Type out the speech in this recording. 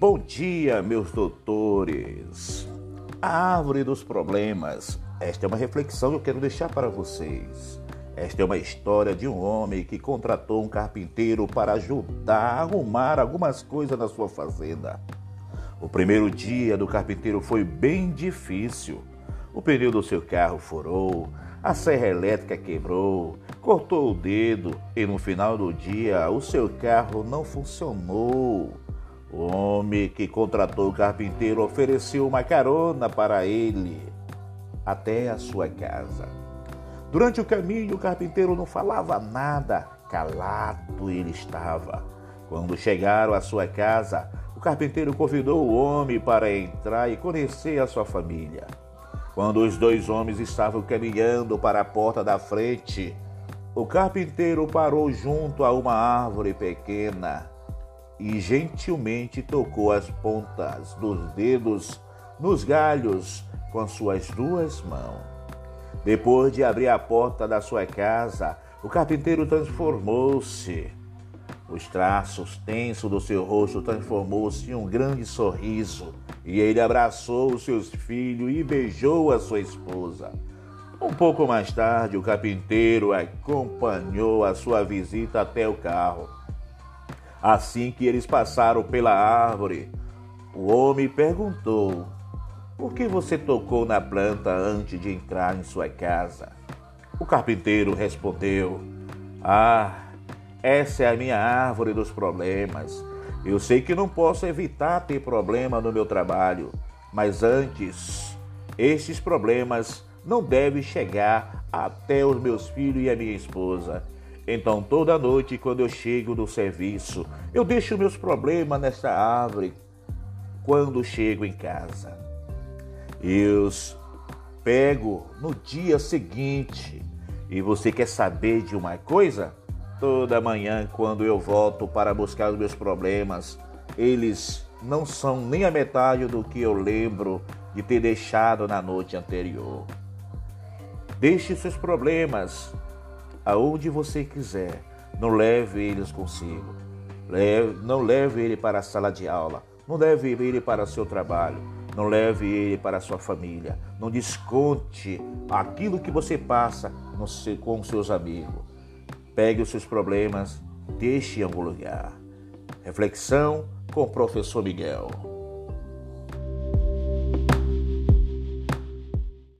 Bom dia, meus doutores. A árvore dos problemas. Esta é uma reflexão que eu quero deixar para vocês. Esta é uma história de um homem que contratou um carpinteiro para ajudar a arrumar algumas coisas na sua fazenda. O primeiro dia do carpinteiro foi bem difícil. O pneu do seu carro furou, a serra elétrica quebrou, cortou o dedo e no final do dia o seu carro não funcionou. O homem que contratou o carpinteiro ofereceu uma carona para ele até a sua casa. Durante o caminho, o carpinteiro não falava nada, calado ele estava. Quando chegaram à sua casa, o carpinteiro convidou o homem para entrar e conhecer a sua família. Quando os dois homens estavam caminhando para a porta da frente, o carpinteiro parou junto a uma árvore pequena e gentilmente tocou as pontas dos dedos nos galhos com suas duas mãos. Depois de abrir a porta da sua casa, o carpinteiro transformou-se. Os traços tensos do seu rosto transformou-se em um grande sorriso e ele abraçou os seus filhos e beijou a sua esposa. Um pouco mais tarde, o carpinteiro acompanhou a sua visita até o carro. Assim que eles passaram pela árvore, o homem perguntou: Por que você tocou na planta antes de entrar em sua casa? O carpinteiro respondeu: Ah, essa é a minha árvore dos problemas. Eu sei que não posso evitar ter problema no meu trabalho, mas antes, esses problemas não devem chegar até os meus filhos e a minha esposa. Então, toda noite, quando eu chego do serviço, eu deixo meus problemas nessa árvore quando chego em casa. Eu os pego no dia seguinte. E você quer saber de uma coisa? Toda manhã, quando eu volto para buscar os meus problemas, eles não são nem a metade do que eu lembro de ter deixado na noite anterior. Deixe seus problemas aonde você quiser. Não leve eles consigo. Leve, não leve ele para a sala de aula. Não leve ele para o seu trabalho. Não leve ele para a sua família. Não desconte aquilo que você passa com seus amigos. Pegue os seus problemas, deixe em algum lugar. Reflexão com o professor Miguel.